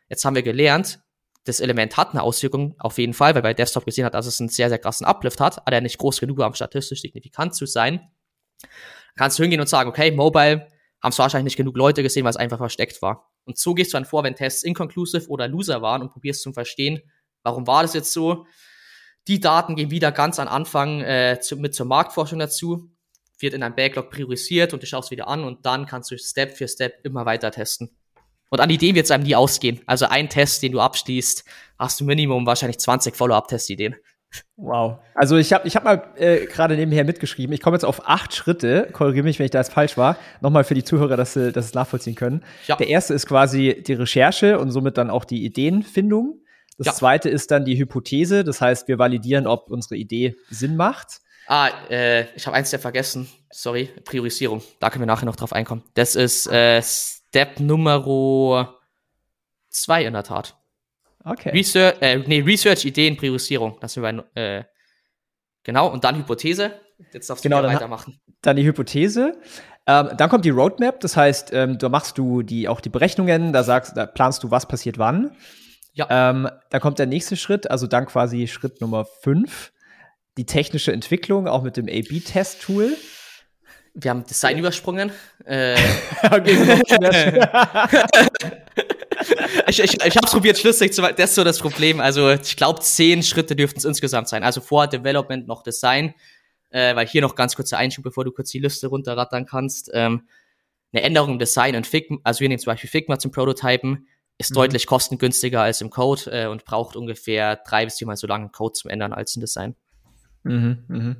jetzt haben wir gelernt, das Element hat eine Auswirkung, auf jeden Fall, weil bei Desktop gesehen hat, dass es einen sehr, sehr krassen Uplift hat, aber er nicht groß genug war, um statistisch signifikant zu sein. Kannst du hingehen und sagen, okay, Mobile haben es wahrscheinlich nicht genug Leute gesehen, weil es einfach versteckt war. Und so gehst du dann vor, wenn Tests inconclusive oder loser waren und probierst zu verstehen, warum war das jetzt so. Die Daten gehen wieder ganz am Anfang äh, zu, mit zur Marktforschung dazu, wird in einem Backlog priorisiert und du schaust wieder an und dann kannst du Step für Step immer weiter testen. Und an Ideen wird es einem nie ausgehen. Also ein Test, den du abschließt, hast du Minimum wahrscheinlich 20 Follow-up-Test-Ideen. Wow. Also ich habe ich hab mal äh, gerade nebenher mitgeschrieben. Ich komme jetzt auf acht Schritte. Korrigiere mich, wenn ich da jetzt falsch war. Nochmal für die Zuhörer, dass sie das nachvollziehen können. Ja. Der erste ist quasi die Recherche und somit dann auch die Ideenfindung. Das Ja. zweite ist dann die Hypothese, das heißt, wir validieren, ob unsere Idee Sinn macht. Ah, äh, ich habe eins der vergessen. Sorry, Priorisierung. Da können wir nachher noch drauf einkommen. Das ist äh, Step Nummer zwei in der Tat. Okay. Research, äh, nee, Research, Ideen, Priorisierung. Das sind wir äh, genau, und dann Hypothese. Jetzt darfst du Genau, wieder dann weitermachen. Dann die Hypothese. Ähm, dann kommt die Roadmap, das heißt, ähm, da machst du die, auch die Berechnungen, da sagst, da planst du, was passiert wann. Ja. Ähm, dann kommt der nächste Schritt, also dann quasi Schritt Nummer fünf, die technische Entwicklung, auch mit dem A-B-Test-Tool. Wir haben Design übersprungen. Äh, okay, ich ich, ich habe es probiert, schlüssig zu machen. Das ist so das Problem. Also ich glaube, zehn Schritte dürften es insgesamt sein. Also vor Development noch Design. Äh, weil hier noch ganz kurzer Einschub, bevor du kurz die Liste runterrattern kannst. Ähm, eine Änderung im Design in Figma, also wir nehmen zum Beispiel Figma zum Prototypen, ist Mhm. deutlich kostengünstiger als im Code äh, und braucht ungefähr drei bis viermal so lange Code zum Ändern als ein Design. Mhm, mhm.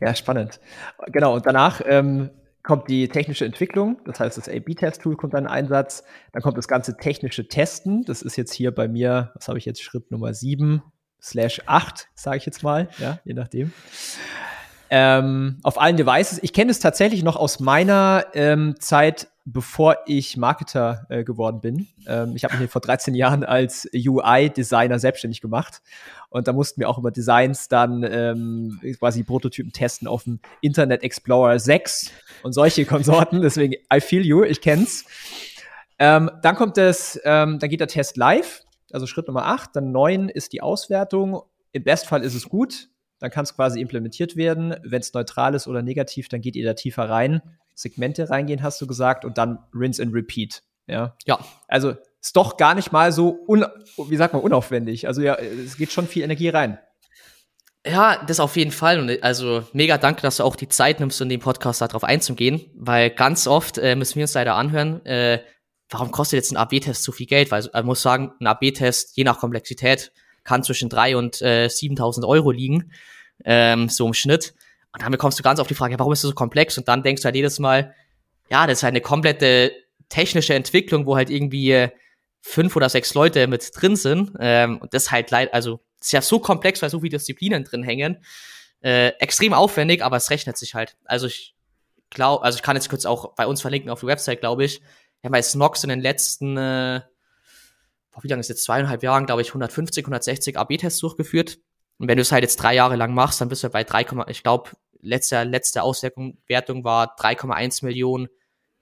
Ja, spannend. Genau, und danach ähm, kommt die technische Entwicklung, das heißt, das A-B-Test-Tool kommt dann in Einsatz. Dann kommt das ganze technische Testen. Das ist jetzt hier bei mir, was habe ich jetzt, Schritt Nummer 7 slash 8, sage ich jetzt mal, ja, je nachdem. Ähm, auf allen Devices. Ich kenne es tatsächlich noch aus meiner ähm, Zeit, bevor ich Marketer äh, geworden bin. Ähm, ich habe mich vor 13 Jahren als UI-Designer selbstständig gemacht. Und da mussten wir auch immer Designs dann ähm, quasi Prototypen testen auf dem Internet Explorer 6 und solche Konsorten. Deswegen, I feel you, ich kenn's. Ähm, dann kommt das, ähm, dann geht der Test live, also Schritt Nummer 8. Dann 9 ist die Auswertung. Im Bestfall ist es gut. Dann kann es quasi implementiert werden. Wenn es neutral ist oder negativ, dann geht ihr da tiefer rein. Segmente reingehen, hast du gesagt, und dann rinse and repeat. Ja. Ja, Also ist doch gar nicht mal so, un, wie sagt man, unaufwendig. Also ja, es geht schon viel Energie rein. Ja, das auf jeden Fall. Und also mega danke, dass du auch die Zeit nimmst, in dem Podcast darauf einzugehen, weil ganz oft äh, müssen wir uns leider anhören, äh, warum kostet jetzt ein AB-Test so viel Geld? Weil man muss sagen, ein AB-Test, je nach Komplexität, kann zwischen 3 und äh, 7.000 Euro liegen, ähm, so im Schnitt. Und dann bekommst du ganz oft die Frage, ja, warum ist das so komplex? Und dann denkst du halt jedes Mal, ja, das ist halt eine komplette technische Entwicklung, wo halt irgendwie äh, fünf oder sechs Leute mit drin sind. Ähm, und das halt leid, also ist ja so komplex, weil so viele Disziplinen drin hängen. Äh, extrem aufwendig, aber es rechnet sich halt. Also ich glaube, also ich kann jetzt kurz auch bei uns verlinken auf die Website, glaube ich. Wir haben bei Snox in den letzten, äh, boah, wie lange ist jetzt, zweieinhalb Jahren, glaube ich, 150, 160 AB-Tests durchgeführt. Und wenn du es halt jetzt drei Jahre lang machst, dann bist du bei 3, ich glaube, letzte, letzte Auswertung Wertung war 3,1 Millionen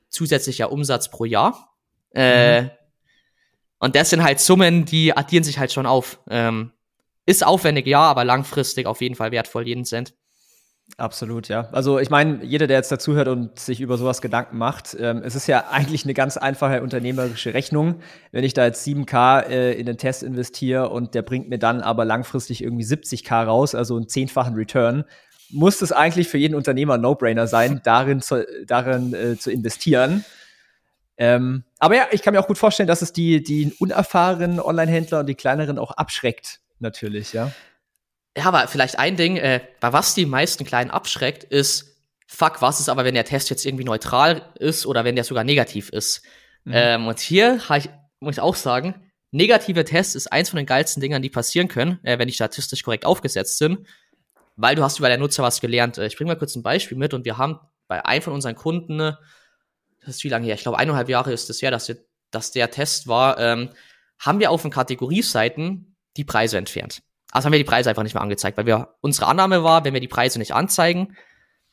zusätzlicher Umsatz pro Jahr. Äh, und das sind halt Summen, die addieren sich halt schon auf. Ähm, ist aufwendig, ja, aber langfristig auf jeden Fall wertvoll, jeden Cent. Absolut, ja. Also ich meine, jeder, der jetzt dazuhört und sich über sowas Gedanken macht, ähm, es ist ja eigentlich eine ganz einfache unternehmerische Rechnung. Wenn ich da jetzt 7K äh, in den Test investiere und der bringt mir dann aber langfristig irgendwie 70K raus, also einen zehnfachen Return, muss es eigentlich für jeden Unternehmer No-Brainer sein, darin zu, darin, äh, zu investieren. Ähm, aber ja, ich kann mir auch gut vorstellen, dass es die, die unerfahrenen Online-Händler und die kleineren auch abschreckt, natürlich, ja. Ja, aber vielleicht ein Ding, äh, bei was die meisten Kleinen abschreckt, ist, fuck, was ist aber, wenn der Test jetzt irgendwie neutral ist oder wenn der sogar negativ ist. Mhm. Ähm, und hier ich, muss ich auch sagen, negative Tests ist eins von den geilsten Dingern, die passieren können, äh, wenn die statistisch korrekt aufgesetzt sind, weil du hast über der Nutzer was gelernt. Äh, ich bringe mal kurz ein Beispiel mit und wir haben bei einem von unseren Kunden, das ist wie lange her, ich glaube eineinhalb Jahre ist es her, dass, wir, dass der Test war, ähm, haben wir auf den Kategorieseiten die Preise entfernt. Also haben wir die Preise einfach nicht mehr angezeigt, weil wir unsere Annahme war, wenn wir die Preise nicht anzeigen,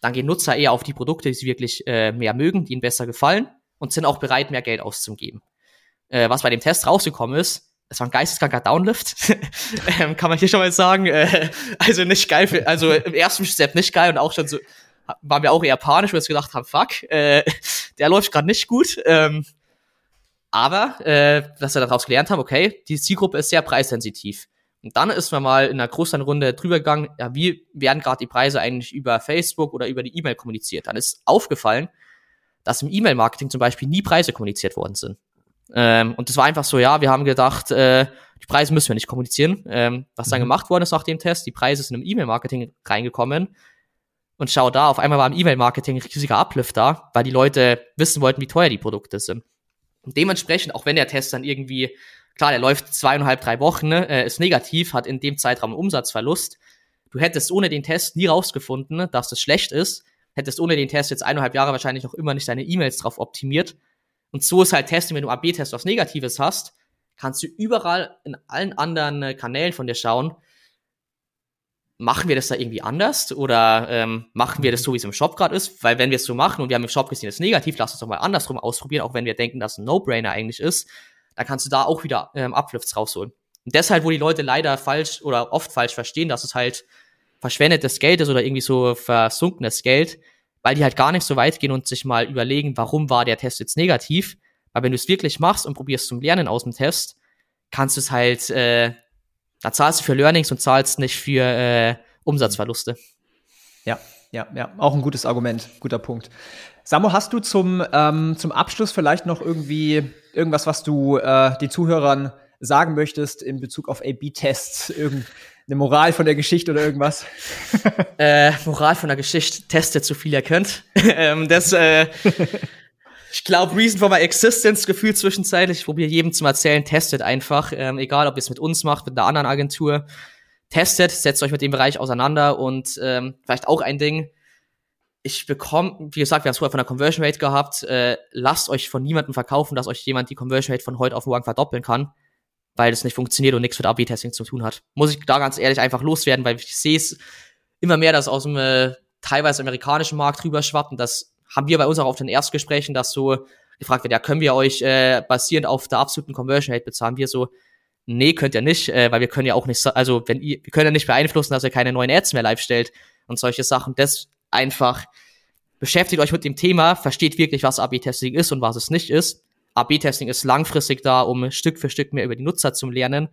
dann gehen Nutzer eher auf die Produkte, die sie wirklich äh, mehr mögen, die ihnen besser gefallen und sind auch bereit, mehr Geld auszugeben. Äh, was bei dem Test rausgekommen ist, es war ein geisteskranker Downlift, ähm, kann man hier schon mal sagen. Äh, also nicht geil, für, also im ersten Step nicht geil und auch schon so waren wir auch eher panisch, weil wir gedacht haben, fuck, äh, der läuft gerade nicht gut. Ähm, aber, äh, dass wir daraus gelernt haben, okay, die Zielgruppe ist sehr preissensitiv. Und dann ist man mal in einer größeren Runde drüber gegangen, ja, wie werden gerade die Preise eigentlich über Facebook oder über die E-Mail kommuniziert? Dann ist aufgefallen, dass im E-Mail-Marketing zum Beispiel nie Preise kommuniziert worden sind. Ähm, und das war einfach so, ja, wir haben gedacht, äh, die Preise müssen wir nicht kommunizieren. Ähm, was dann Mhm. gemacht worden ist nach dem Test, die Preise sind im E-Mail-Marketing reingekommen. Und schau da, auf einmal war im E-Mail-Marketing ein riesiger Uplift da, weil die Leute wissen wollten, wie teuer die Produkte sind. Und dementsprechend, auch wenn der Test dann irgendwie klar, der läuft zweieinhalb, drei Wochen, ne, ist negativ, hat in dem Zeitraum Umsatzverlust. Du hättest ohne den Test nie rausgefunden, dass das schlecht ist, hättest ohne den Test jetzt eineinhalb Jahre wahrscheinlich noch immer nicht deine E-Mails drauf optimiert. Und so ist halt Testing, wenn du AB-Test was Negatives hast, kannst du überall in allen anderen äh, Kanälen von dir schauen, machen wir das da irgendwie anders oder ähm, machen wir das so, wie es im Shop gerade ist? Weil wenn wir es so machen und wir haben im Shop gesehen, das ist negativ, lass uns doch mal andersrum ausprobieren, auch wenn wir denken, dass ein No-Brainer eigentlich ist, dann kannst du da auch wieder ähm, Uplifts rausholen. Und deshalb, wo die Leute leider falsch oder oft falsch verstehen, dass es halt verschwendetes Geld ist oder irgendwie so versunkenes Geld, weil die halt gar nicht so weit gehen und sich mal überlegen, warum war der Test jetzt negativ. Weil wenn du es wirklich machst und probierst zum Lernen aus dem Test, kannst du es halt, äh, da zahlst du für Learnings und zahlst nicht für äh, Umsatzverluste. Ja, ja, ja, auch ein gutes Argument, guter Punkt. Samo, hast du zum, ähm, zum Abschluss vielleicht noch irgendwie irgendwas, was du äh, den Zuhörern sagen möchtest in Bezug auf A-B-Tests? Irgendeine Moral von der Geschichte oder irgendwas? äh, Moral von der Geschichte, testet so viel ihr könnt. ähm, das, äh, ich glaube, Reason for my existence Gefühl zwischenzeitlich. Ich probiere jedem zu erzählen, testet einfach. Ähm, egal, ob ihr es mit uns macht, mit einer anderen Agentur. Testet, setzt euch mit dem Bereich auseinander und ähm, vielleicht auch ein Ding, ich bekomme, wie gesagt, wir haben es vorher von der Conversion Rate gehabt, äh, lasst euch von niemandem verkaufen, dass euch jemand die Conversion Rate von heute auf morgen verdoppeln kann, weil das nicht funktioniert und nichts mit AB-Testing zu tun hat. Muss ich da ganz ehrlich einfach loswerden, weil ich sehe es immer mehr, dass aus dem äh, teilweise amerikanischen Markt und das haben wir bei uns auch auf den Erstgesprächen, dass so gefragt wird, ja, können wir euch äh, basierend auf der absoluten Conversion Rate bezahlen? Wir so, nee, könnt ihr nicht, äh, weil wir können ja auch nicht, also wenn ihr, wir können ja nicht beeinflussen, dass ihr keine neuen Ads mehr live stellt und solche Sachen. Das einfach beschäftigt euch mit dem Thema, versteht wirklich, was AB-Testing ist und was es nicht ist. AB-Testing ist langfristig da, um Stück für Stück mehr über die Nutzer zu lernen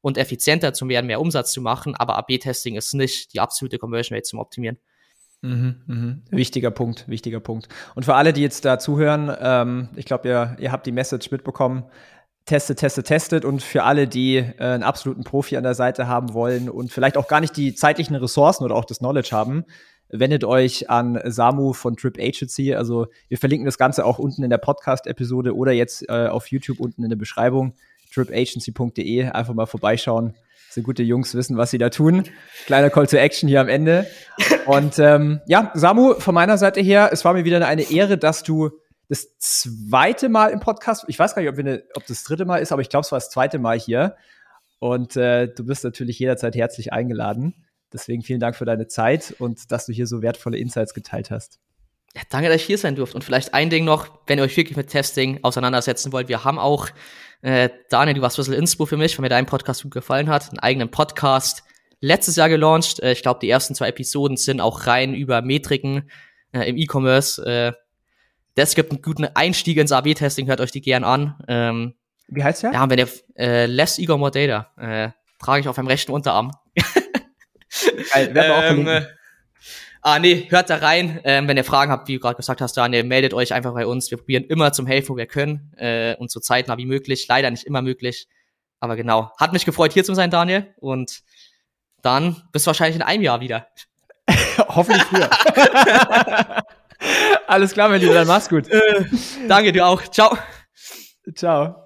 und effizienter zu werden, mehr Umsatz zu machen. Aber AB-Testing ist nicht die absolute Conversion Rate zum Optimieren. Mhm, mhm. Wichtiger Punkt, wichtiger Punkt. Und für alle, die jetzt da zuhören, ähm, ich glaube, ihr, ihr habt die Message mitbekommen. Testet, testet, testet. Und für alle, die äh, einen absoluten Profi an der Seite haben wollen und vielleicht auch gar nicht die zeitlichen Ressourcen oder auch das Knowledge haben, wendet euch an Samu von Trip Agency. Also wir verlinken das Ganze auch unten in der Podcast-Episode oder jetzt äh, auf YouTube unten in der Beschreibung. tripagency.de. Einfach mal vorbeischauen. So gute Jungs wissen, was sie da tun. Kleiner Call to Action hier am Ende. Und ähm, ja, Samu, von meiner Seite her, es war mir wieder eine Ehre, dass du das zweite Mal im Podcast, ich weiß gar nicht, ob, wir eine, ob das dritte Mal ist, aber ich glaube, es war das zweite Mal hier. Und äh, du bist natürlich jederzeit herzlich eingeladen. Deswegen vielen Dank für deine Zeit und dass du hier so wertvolle Insights geteilt hast. Ja, danke, dass ich hier sein durfte. Und vielleicht ein Ding noch, wenn ihr euch wirklich mit Testing auseinandersetzen wollt. Wir haben auch, äh, Daniel, du warst ein bisschen Inspo für mich, weil mir dein Podcast gut gefallen hat, einen eigenen Podcast letztes Jahr gelauncht. Äh, ich glaube, die ersten zwei Episoden sind auch rein über Metriken äh, im E-Commerce. Äh, das gibt einen guten Einstieg ins AB-Testing, hört euch die gern an. Ähm, Wie heißt der? Ja, haben wir der äh, Less Ego More Data. Äh, trage ich auf meinem rechten Unterarm. Geil, ähm, äh, Ah, nee, hört da rein. Ähm, wenn ihr Fragen habt, wie du gerade gesagt hast, Daniel, meldet euch einfach bei uns. Wir probieren immer zum helfen, wo wir können äh, und so zeitnah wie möglich. Leider nicht immer möglich. Aber genau. Hat mich gefreut, hier zu sein, Daniel. Und dann bis wahrscheinlich in einem Jahr wieder. Hoffentlich früher. Alles klar, mein Lieber, dann mach's gut. Äh, danke dir auch. Ciao. Ciao.